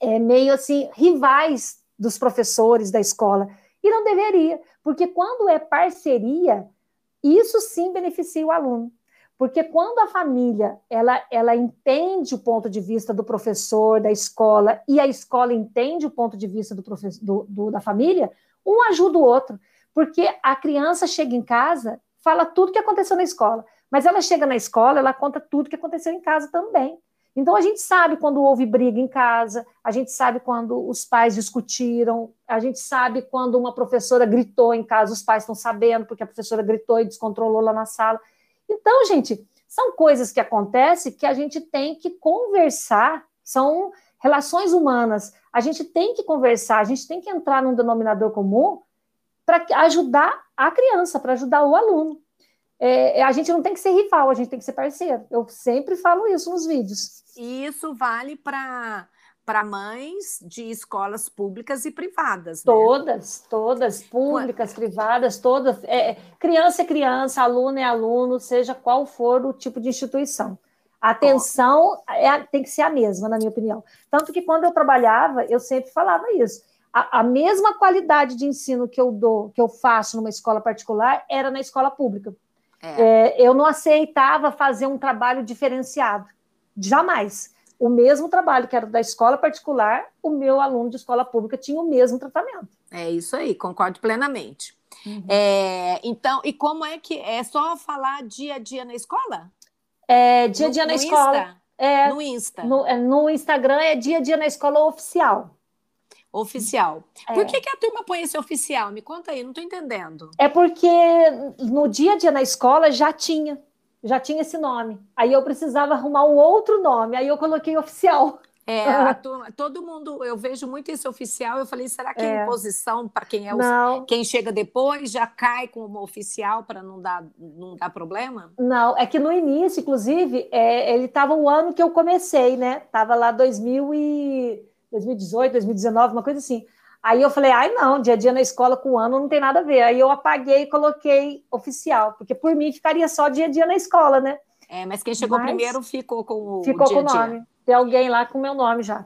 é, meio assim rivais dos professores da escola. E não deveria, porque quando é parceria, isso sim beneficia o aluno. Porque quando a família ela, ela entende o ponto de vista do professor, da escola, e a escola entende o ponto de vista do, do, do da família, um ajuda o outro. Porque a criança chega em casa, fala tudo que aconteceu na escola, mas ela chega na escola, ela conta tudo que aconteceu em casa também. Então a gente sabe quando houve briga em casa, a gente sabe quando os pais discutiram, a gente sabe quando uma professora gritou em casa, os pais estão sabendo porque a professora gritou e descontrolou lá na sala. Então, gente, são coisas que acontecem que a gente tem que conversar, são relações humanas. A gente tem que conversar, a gente tem que entrar num denominador comum para ajudar a criança, para ajudar o aluno. É, a gente não tem que ser rival, a gente tem que ser parceiro. Eu sempre falo isso nos vídeos. E isso vale para para mães de escolas públicas e privadas. Né? Todas, todas, públicas, privadas, todas. É, criança é criança, aluno é aluno, seja qual for o tipo de instituição. A atenção é, tem que ser a mesma, na minha opinião. Tanto que quando eu trabalhava, eu sempre falava isso a, a, mesma qualidade de ensino que eu dou, que eu faço numa escola particular, era na escola pública. É. É, eu não aceitava fazer um trabalho diferenciado, jamais. O mesmo trabalho que era da escola particular, o meu aluno de escola pública tinha o mesmo tratamento. É isso aí, concordo plenamente. Uhum. É, então, e como é que é só falar dia a dia na escola? É, dia a dia no, na no escola. Insta? É, no Insta. No, é, no Instagram é dia a dia na escola oficial. Oficial. É. Por que, que a turma põe esse oficial? Me conta aí, não estou entendendo. É porque no dia a dia na escola já tinha, já tinha esse nome. Aí eu precisava arrumar um outro nome, aí eu coloquei oficial. É, turma, todo mundo, eu vejo muito esse oficial. Eu falei, será que é, é imposição para quem é o, quem chega depois já cai como oficial para não dar, não dar problema? Não, é que no início, inclusive, é, ele estava o ano que eu comecei, né? Tava lá 2000 e 2018, 2019, uma coisa assim. Aí eu falei, ai não, dia a dia na escola com o ano não tem nada a ver. Aí eu apaguei e coloquei oficial, porque por mim ficaria só dia a dia na escola, né? É, mas quem chegou mas primeiro ficou com o Ficou dia com o nome. Tem alguém lá com o meu nome já.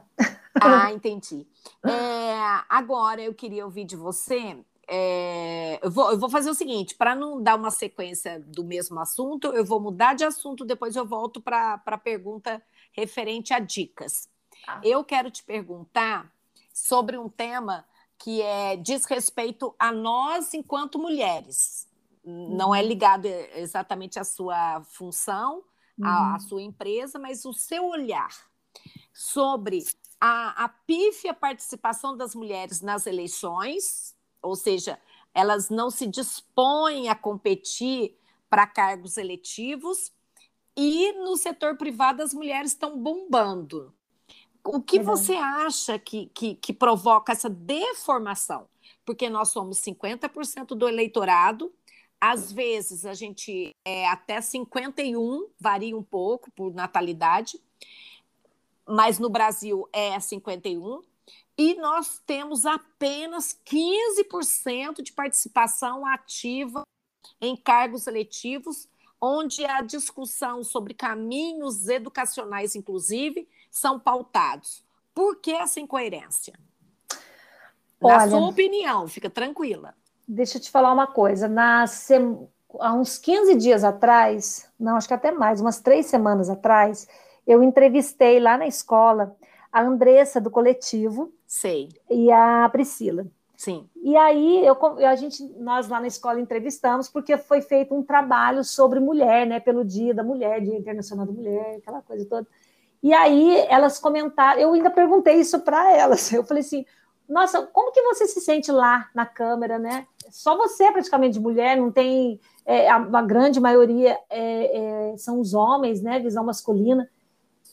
Ah, entendi. É, agora eu queria ouvir de você. É, eu, vou, eu vou fazer o seguinte: para não dar uma sequência do mesmo assunto, eu vou mudar de assunto, depois eu volto para a pergunta referente a dicas. Tá. Eu quero te perguntar sobre um tema que é diz respeito a nós enquanto mulheres. Não é uhum. ligado exatamente à sua função, à, à uhum. sua empresa, mas o seu olhar sobre a, a pífia participação das mulheres nas eleições, ou seja, elas não se dispõem a competir para cargos eletivos, e no setor privado as mulheres estão bombando. O que você acha que, que, que provoca essa deformação? Porque nós somos 50% do eleitorado, às vezes a gente é até 51, varia um pouco por natalidade, mas no Brasil é 51, e nós temos apenas 15% de participação ativa em cargos eletivos, onde a discussão sobre caminhos educacionais, inclusive, são pautados. Por que essa incoerência? Na Olha, sua opinião, fica tranquila. Deixa eu te falar uma coisa. Na sem... Há uns 15 dias atrás, não, acho que até mais, umas três semanas atrás, eu entrevistei lá na escola a Andressa do coletivo. Sei. E a Priscila. Sim. E aí eu, a gente, nós lá na escola entrevistamos porque foi feito um trabalho sobre mulher, né? Pelo Dia da Mulher, Dia Internacional da Mulher, aquela coisa toda. E aí elas comentaram, eu ainda perguntei isso para elas. Eu falei assim: nossa, como que você se sente lá na câmera, né? Só você é praticamente mulher, não tem. É, a, a, grande maioria é, é, são os homens, né? Visão masculina.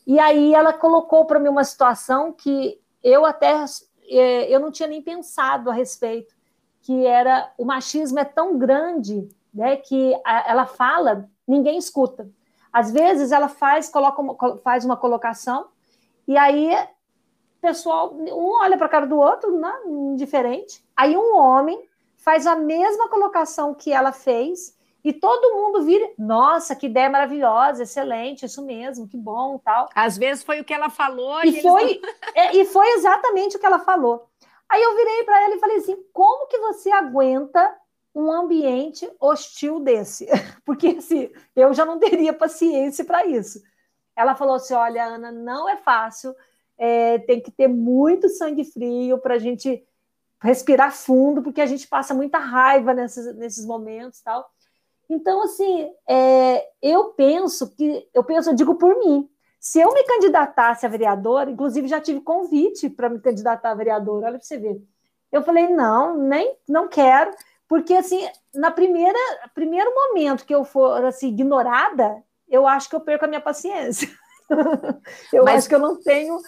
E aí ela colocou para mim uma situação que eu até é, eu não tinha nem pensado a respeito, que era o machismo é tão grande, né? Que a, ela fala, ninguém escuta. Às vezes ela faz, coloca uma, faz uma colocação e aí o pessoal, um olha para a cara do outro, né, indiferente. Aí um homem faz a mesma colocação que ela fez, e todo mundo vira, nossa, que ideia maravilhosa, excelente, isso mesmo, que bom, tal. Às vezes foi o que ela falou e, e foi não... é, e foi exatamente o que ela falou. Aí eu virei para ela e falei assim: como que você aguenta um ambiente hostil desse? Porque assim, eu já não teria paciência para isso. Ela falou assim: olha, Ana, não é fácil, é, tem que ter muito sangue frio para a gente respirar fundo, porque a gente passa muita raiva nesses, nesses momentos tal. Então, assim, é, eu penso que, eu penso, eu digo por mim, se eu me candidatasse a vereadora, inclusive já tive convite para me candidatar a vereadora, olha para você ver. Eu falei, não, nem, não quero, porque, assim, na primeira, primeiro momento que eu for, assim, ignorada, eu acho que eu perco a minha paciência. eu Mas... acho que eu não tenho...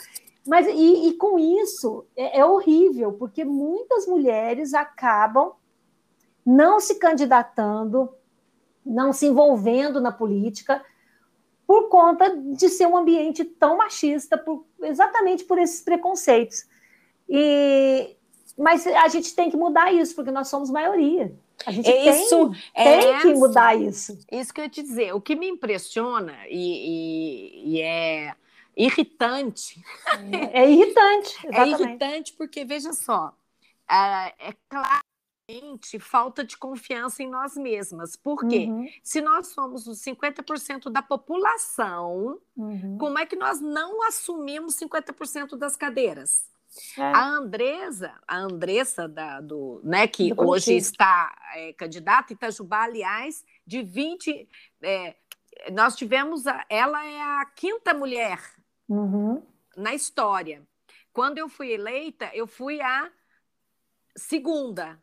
Mas, e, e com isso, é, é horrível, porque muitas mulheres acabam não se candidatando, não se envolvendo na política por conta de ser um ambiente tão machista, por, exatamente por esses preconceitos. E, mas a gente tem que mudar isso, porque nós somos maioria. A gente isso, tem, tem que mudar isso. Isso que eu ia te dizer. O que me impressiona e, e, e é irritante. É, é irritante. É exatamente. É irritante porque, veja só, é claro falta de confiança em nós mesmas. Por quê? Uhum. Se nós somos os 50% da população, uhum. como é que nós não assumimos 50% das cadeiras? É. A Andresa, a Andressa da, do, né, que do hoje está é, candidata, Itajubá, aliás, de 20. É, nós tivemos. A, ela é a quinta mulher uhum. na história. Quando eu fui eleita, eu fui a segunda.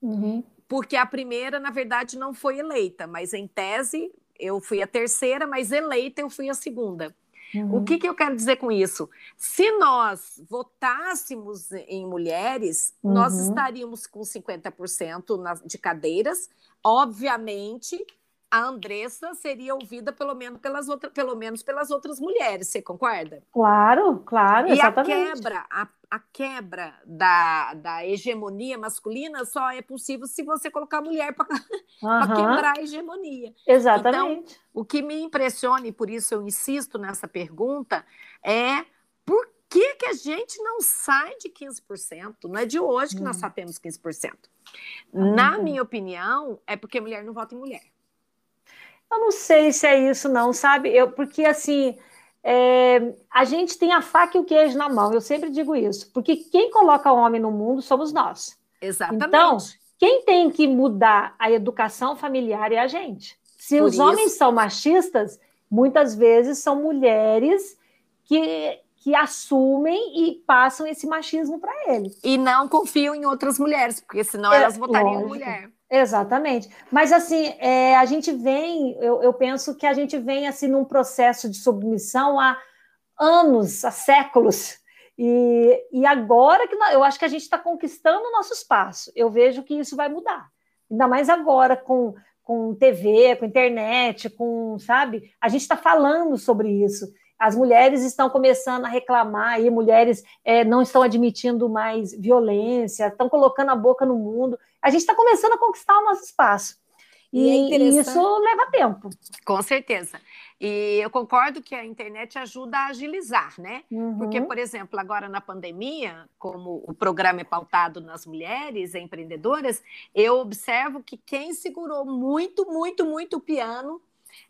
Uhum. Porque a primeira, na verdade, não foi eleita, mas em tese eu fui a terceira, mas eleita eu fui a segunda. Uhum. O que, que eu quero dizer com isso? Se nós votássemos em mulheres, uhum. nós estaríamos com 50% de cadeiras. Obviamente, a Andressa seria ouvida pelo menos pelas, outras, pelo menos pelas outras mulheres, você concorda? Claro, claro, e exatamente. a quebra, a, a, quebra da, da hegemonia masculina só é possível se você colocar a mulher para uhum. quebrar a hegemonia. Exatamente. Então, o que me impressiona, e por isso eu insisto nessa pergunta, é por que, que a gente não sai de 15%? Não é de hoje que nós hum. só temos 15%. Na minha opinião, é porque mulher não vota em mulher. Eu não sei se é isso, não, sabe? Eu, porque assim. É, a gente tem a faca e o queijo na mão, eu sempre digo isso, porque quem coloca o homem no mundo somos nós. Exatamente. Então, quem tem que mudar a educação familiar é a gente. Se Por os isso... homens são machistas, muitas vezes são mulheres que, que assumem e passam esse machismo para eles. E não confiam em outras mulheres, porque senão é, elas votariam lógico. mulher. Exatamente. Mas assim, é, a gente vem, eu, eu, penso que a gente vem assim num processo de submissão há anos, há séculos. E, e agora que eu acho que a gente está conquistando o nosso espaço. Eu vejo que isso vai mudar. Ainda mais agora com, com TV, com internet, com, sabe? A gente está falando sobre isso. As mulheres estão começando a reclamar, e mulheres é, não estão admitindo mais violência, estão colocando a boca no mundo. A gente está começando a conquistar o nosso espaço. E, e, é e isso leva tempo. Com certeza. E eu concordo que a internet ajuda a agilizar, né? Uhum. Porque, por exemplo, agora na pandemia, como o programa é pautado nas mulheres empreendedoras, eu observo que quem segurou muito, muito, muito o piano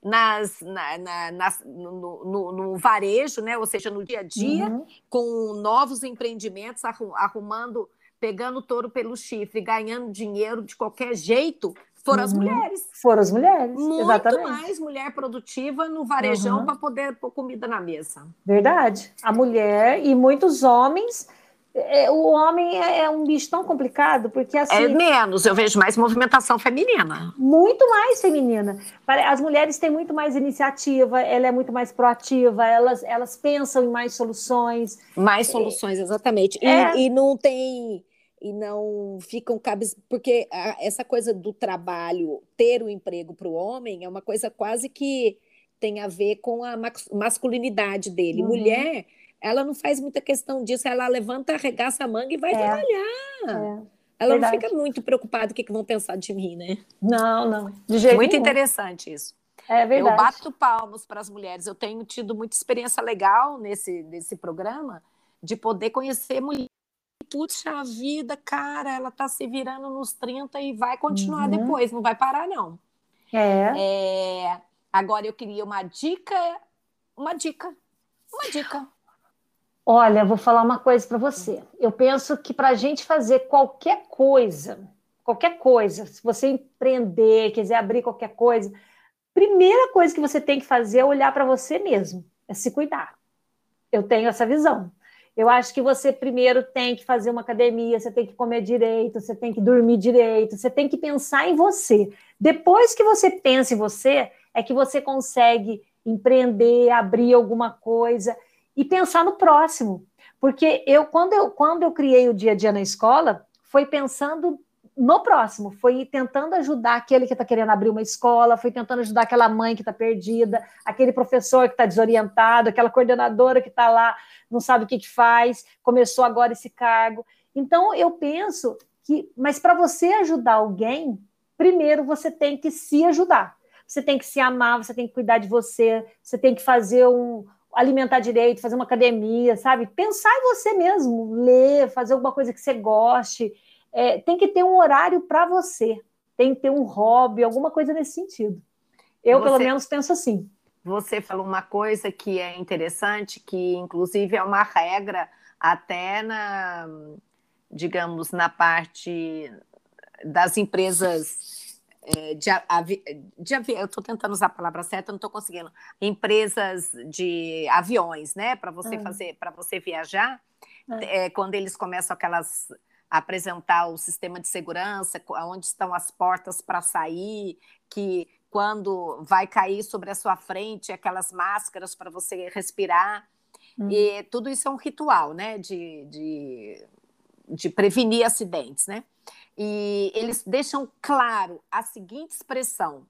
nas, na, na, nas, no, no, no, varejo, né? ou seja, no dia a dia, uhum. com novos empreendimentos, arrumando, pegando o touro pelo chifre, ganhando dinheiro de qualquer jeito, foram uhum. as mulheres. Foram as mulheres, Muito exatamente. mais mulher produtiva no varejão uhum. para poder pôr comida na mesa. Verdade. A mulher e muitos homens é, o homem é, é um bicho tão complicado, porque assim. É menos, eu vejo mais movimentação feminina. Muito mais feminina. As mulheres têm muito mais iniciativa, ela é muito mais proativa, elas, elas pensam em mais soluções. Mais soluções, exatamente. E, é... e não tem. E não ficam cabes. Porque essa coisa do trabalho, ter o um emprego para o homem, é uma coisa quase que tem a ver com a masculinidade dele. Uhum. Mulher ela não faz muita questão disso, ela levanta, arregaça a manga e vai é. trabalhar. É. Ela Verdade. não fica muito preocupada o que, que vão pensar de mim, né? Não, não. De jeito muito nenhum. interessante isso. É verdade. Eu bato palmos para as mulheres. Eu tenho tido muita experiência legal nesse, nesse programa de poder conhecer mulheres. Puxa vida, cara, ela está se virando nos 30 e vai continuar uhum. depois, não vai parar, não. É. é. Agora eu queria uma dica, uma dica, uma dica. Olha, vou falar uma coisa para você. Eu penso que para a gente fazer qualquer coisa, qualquer coisa, se você empreender, quiser abrir qualquer coisa, primeira coisa que você tem que fazer é olhar para você mesmo, é se cuidar. Eu tenho essa visão. Eu acho que você primeiro tem que fazer uma academia, você tem que comer direito, você tem que dormir direito, você tem que pensar em você. Depois que você pensa em você, é que você consegue empreender, abrir alguma coisa e pensar no próximo. Porque eu quando eu quando eu criei o dia a dia na escola, foi pensando no próximo, foi tentando ajudar aquele que está querendo abrir uma escola, foi tentando ajudar aquela mãe que está perdida, aquele professor que está desorientado, aquela coordenadora que está lá, não sabe o que, que faz, começou agora esse cargo. Então, eu penso que, mas para você ajudar alguém, primeiro você tem que se ajudar. Você tem que se amar, você tem que cuidar de você, você tem que fazer um, alimentar direito, fazer uma academia, sabe? Pensar em você mesmo, ler, fazer alguma coisa que você goste é, tem que ter um horário para você, tem que ter um hobby, alguma coisa nesse sentido. Eu, você, pelo menos, penso assim. Você falou uma coisa que é interessante, que inclusive é uma regra até na, digamos, na parte das empresas é, de, avi, de avi, eu estou tentando usar a palavra certa, não estou conseguindo. Empresas de aviões, né? Para você ah. fazer, para você viajar, é. É, quando eles começam aquelas apresentar o sistema de segurança, onde estão as portas para sair, que quando vai cair sobre a sua frente, aquelas máscaras para você respirar. Hum. E tudo isso é um ritual, né, de, de, de prevenir acidentes, né? E eles deixam claro a seguinte expressão: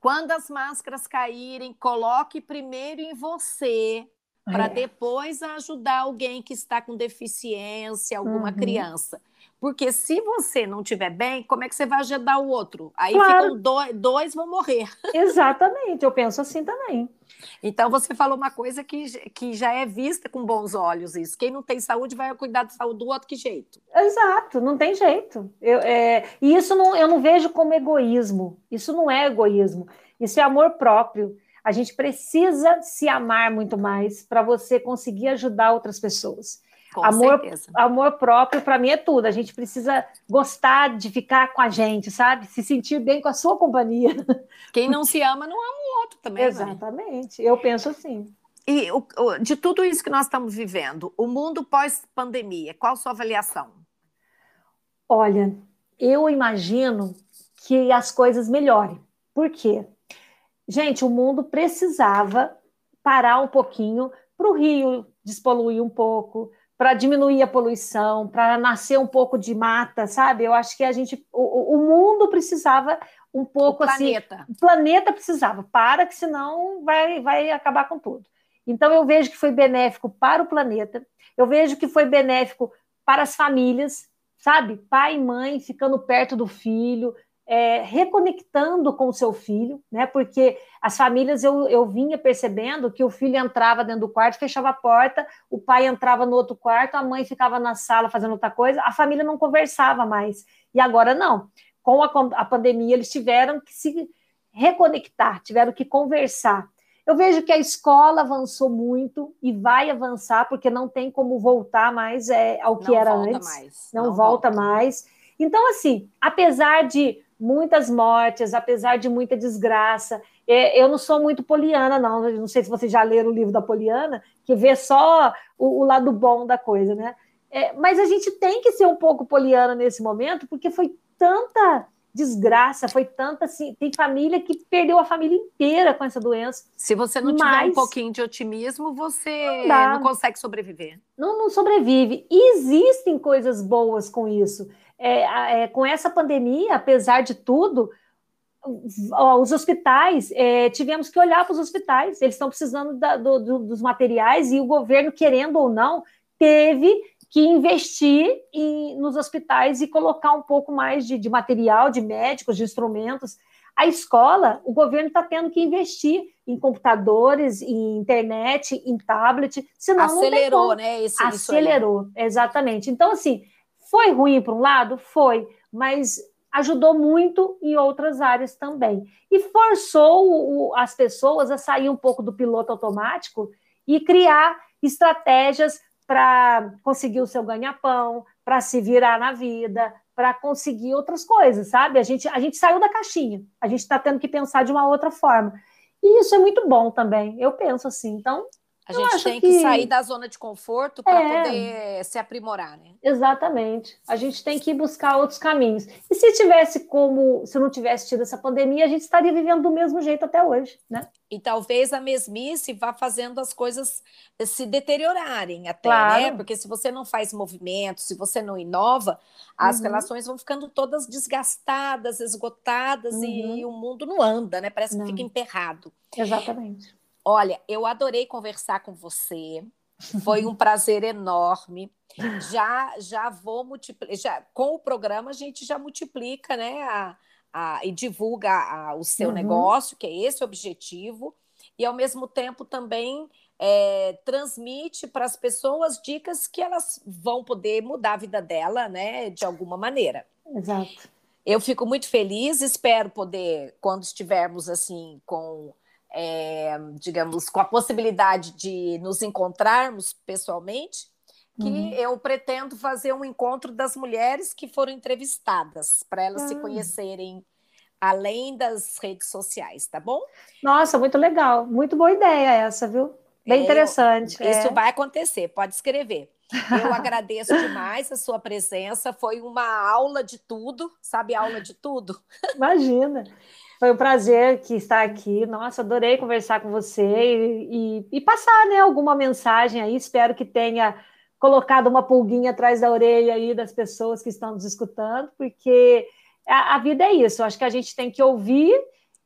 quando as máscaras caírem, coloque primeiro em você para é. depois ajudar alguém que está com deficiência, alguma uhum. criança. Porque se você não estiver bem, como é que você vai ajudar o outro? Aí claro. ficam dois, dois vão morrer. Exatamente, eu penso assim também. Então você falou uma coisa que, que já é vista com bons olhos isso. Quem não tem saúde vai cuidar da saúde do outro que jeito. Exato, não tem jeito. Eu, é, e isso não, eu não vejo como egoísmo. Isso não é egoísmo. Isso é amor próprio. A gente precisa se amar muito mais para você conseguir ajudar outras pessoas. Com amor, certeza. amor próprio para mim é tudo. A gente precisa gostar de ficar com a gente, sabe? Se sentir bem com a sua companhia. Quem não se ama não ama o outro também. Exatamente. Né? Eu penso assim. E o, o, de tudo isso que nós estamos vivendo, o mundo pós-pandemia, qual a sua avaliação? Olha, eu imagino que as coisas melhorem. Por quê? Gente, o mundo precisava parar um pouquinho para o rio despoluir um pouco, para diminuir a poluição, para nascer um pouco de mata, sabe? Eu acho que a gente, o, o mundo precisava um pouco o assim. Planeta. O planeta precisava, para que senão vai, vai acabar com tudo. Então eu vejo que foi benéfico para o planeta, eu vejo que foi benéfico para as famílias, sabe? Pai e mãe ficando perto do filho, é, reconectando com o seu filho, né? Porque as famílias eu, eu vinha percebendo que o filho entrava dentro do quarto, fechava a porta, o pai entrava no outro quarto, a mãe ficava na sala fazendo outra coisa, a família não conversava mais. E agora não. Com a, a pandemia, eles tiveram que se reconectar, tiveram que conversar. Eu vejo que a escola avançou muito e vai avançar, porque não tem como voltar mais é, ao que não era antes. Mais. Não, não volta, volta mais. Então, assim, apesar de muitas mortes, apesar de muita desgraça. É, eu não sou muito poliana, não. Não sei se vocês já leram o livro da Poliana, que vê só o, o lado bom da coisa, né? É, mas a gente tem que ser um pouco poliana nesse momento, porque foi tanta desgraça, foi tanta assim. Tem família que perdeu a família inteira com essa doença. Se você não mas, tiver um pouquinho de otimismo, você não, não consegue sobreviver. Não, não sobrevive. E existem coisas boas com isso é, é, com essa pandemia, apesar de tudo, os hospitais, é, tivemos que olhar para os hospitais, eles estão precisando da, do, do, dos materiais e o governo, querendo ou não, teve que investir em, nos hospitais e colocar um pouco mais de, de material, de médicos, de instrumentos. A escola, o governo está tendo que investir em computadores, em internet, em tablet, senão acelerou, né? Esse, acelerou, exatamente. Então, assim, foi ruim para um lado, foi, mas ajudou muito em outras áreas também. E forçou o, as pessoas a sair um pouco do piloto automático e criar estratégias para conseguir o seu ganha-pão, para se virar na vida, para conseguir outras coisas, sabe? A gente, a gente saiu da caixinha, a gente está tendo que pensar de uma outra forma. E isso é muito bom também, eu penso assim. Então, a gente tem que... que... sair da zona de conforto para é... poder se aprimorar, né? Exatamente. A gente tem que buscar outros caminhos. E se tivesse como, se não tivesse tido essa pandemia, a gente estaria vivendo do mesmo jeito até hoje, né? E talvez a mesmice vá fazendo as coisas se deteriorarem até, né? claro. né? Porque se você não faz movimento, se você não inova, as uhum. relações vão ficando todas desgastadas, esgotadas uhum. e o mundo não anda, né? Parece não. que fica emperrado. Exatamente. Olha, eu adorei conversar com você. Foi um prazer enorme. Já já vou multiplicar. Com o programa a gente já multiplica, né? A, a, e divulga a, o seu uhum. negócio, que é esse o objetivo, e ao mesmo tempo também é, transmite para as pessoas dicas que elas vão poder mudar a vida dela, né? De alguma maneira. Exato. Eu fico muito feliz, espero poder, quando estivermos assim com é, digamos, com a possibilidade de nos encontrarmos pessoalmente, que uhum. eu pretendo fazer um encontro das mulheres que foram entrevistadas, para elas se ah. conhecerem além das redes sociais, tá bom? Nossa, muito legal, muito boa ideia essa, viu? Bem é, interessante. Eu, isso é. vai acontecer, pode escrever. Eu agradeço demais a sua presença, foi uma aula de tudo, sabe, aula de tudo? Imagina. Foi um prazer que estar aqui. Nossa, adorei conversar com você e, e, e, passar né, alguma mensagem aí. Espero que tenha colocado uma pulguinha atrás da orelha aí das pessoas que estão nos escutando, porque a, a vida é isso. Acho que a gente tem que ouvir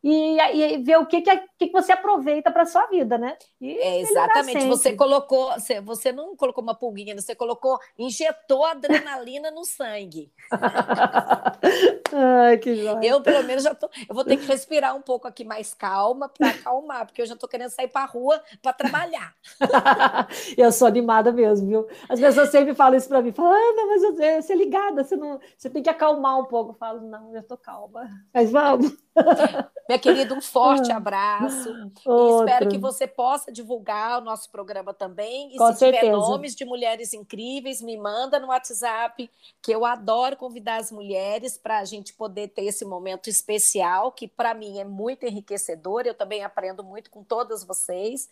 e, e, ver o que, que, que você aproveita para a sua vida, né? é, exatamente. Você colocou, você, você não colocou uma pulguinha, você colocou, injetou adrenalina no sangue. Ai, que joia. Eu, pelo menos, já tô. Eu vou ter que respirar um pouco aqui mais calma para acalmar, porque eu já estou querendo sair para a rua para trabalhar. eu sou animada mesmo, viu? As pessoas sempre falam isso para mim, falam, Ana, mas você é ligada, você, não, você tem que acalmar um pouco. Eu falo, não, eu estou calma. Mas vamos. Minha querida, um forte ah, abraço. espero que você possa divulgar o nosso programa também. E Com se certeza. tiver nomes de mulheres incríveis, me manda no WhatsApp, que eu adoro convidar as mulheres para a gente poder ter esse momento especial, que para mim é muito enriquecedor. Eu também aprendo muito com todas vocês.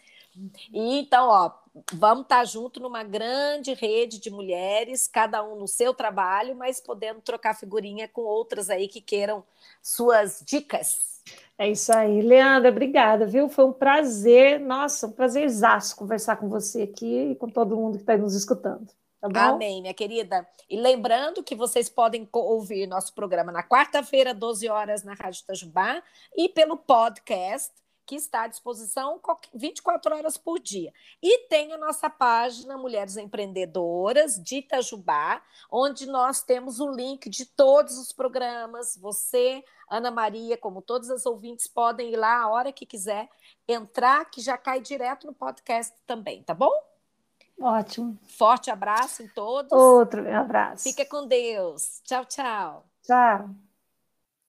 E então, ó, vamos estar tá junto numa grande rede de mulheres, cada um no seu trabalho, mas podendo trocar figurinha com outras aí que queiram suas dicas. É isso aí, Leandra, obrigada, viu? Foi um prazer, nossa, um prazerzaço conversar com você aqui e com todo mundo que está nos escutando. Tá Amém, minha querida. E lembrando que vocês podem ouvir nosso programa na quarta-feira, 12 horas, na Rádio Itajubá, e pelo podcast que está à disposição 24 horas por dia. E tem a nossa página Mulheres Empreendedoras de Itajubá, onde nós temos o link de todos os programas. Você, Ana Maria, como todas as ouvintes, podem ir lá a hora que quiser entrar, que já cai direto no podcast também, tá bom? Ótimo. Forte abraço em todos. Outro abraço. Fica com Deus. Tchau, tchau. Tchau.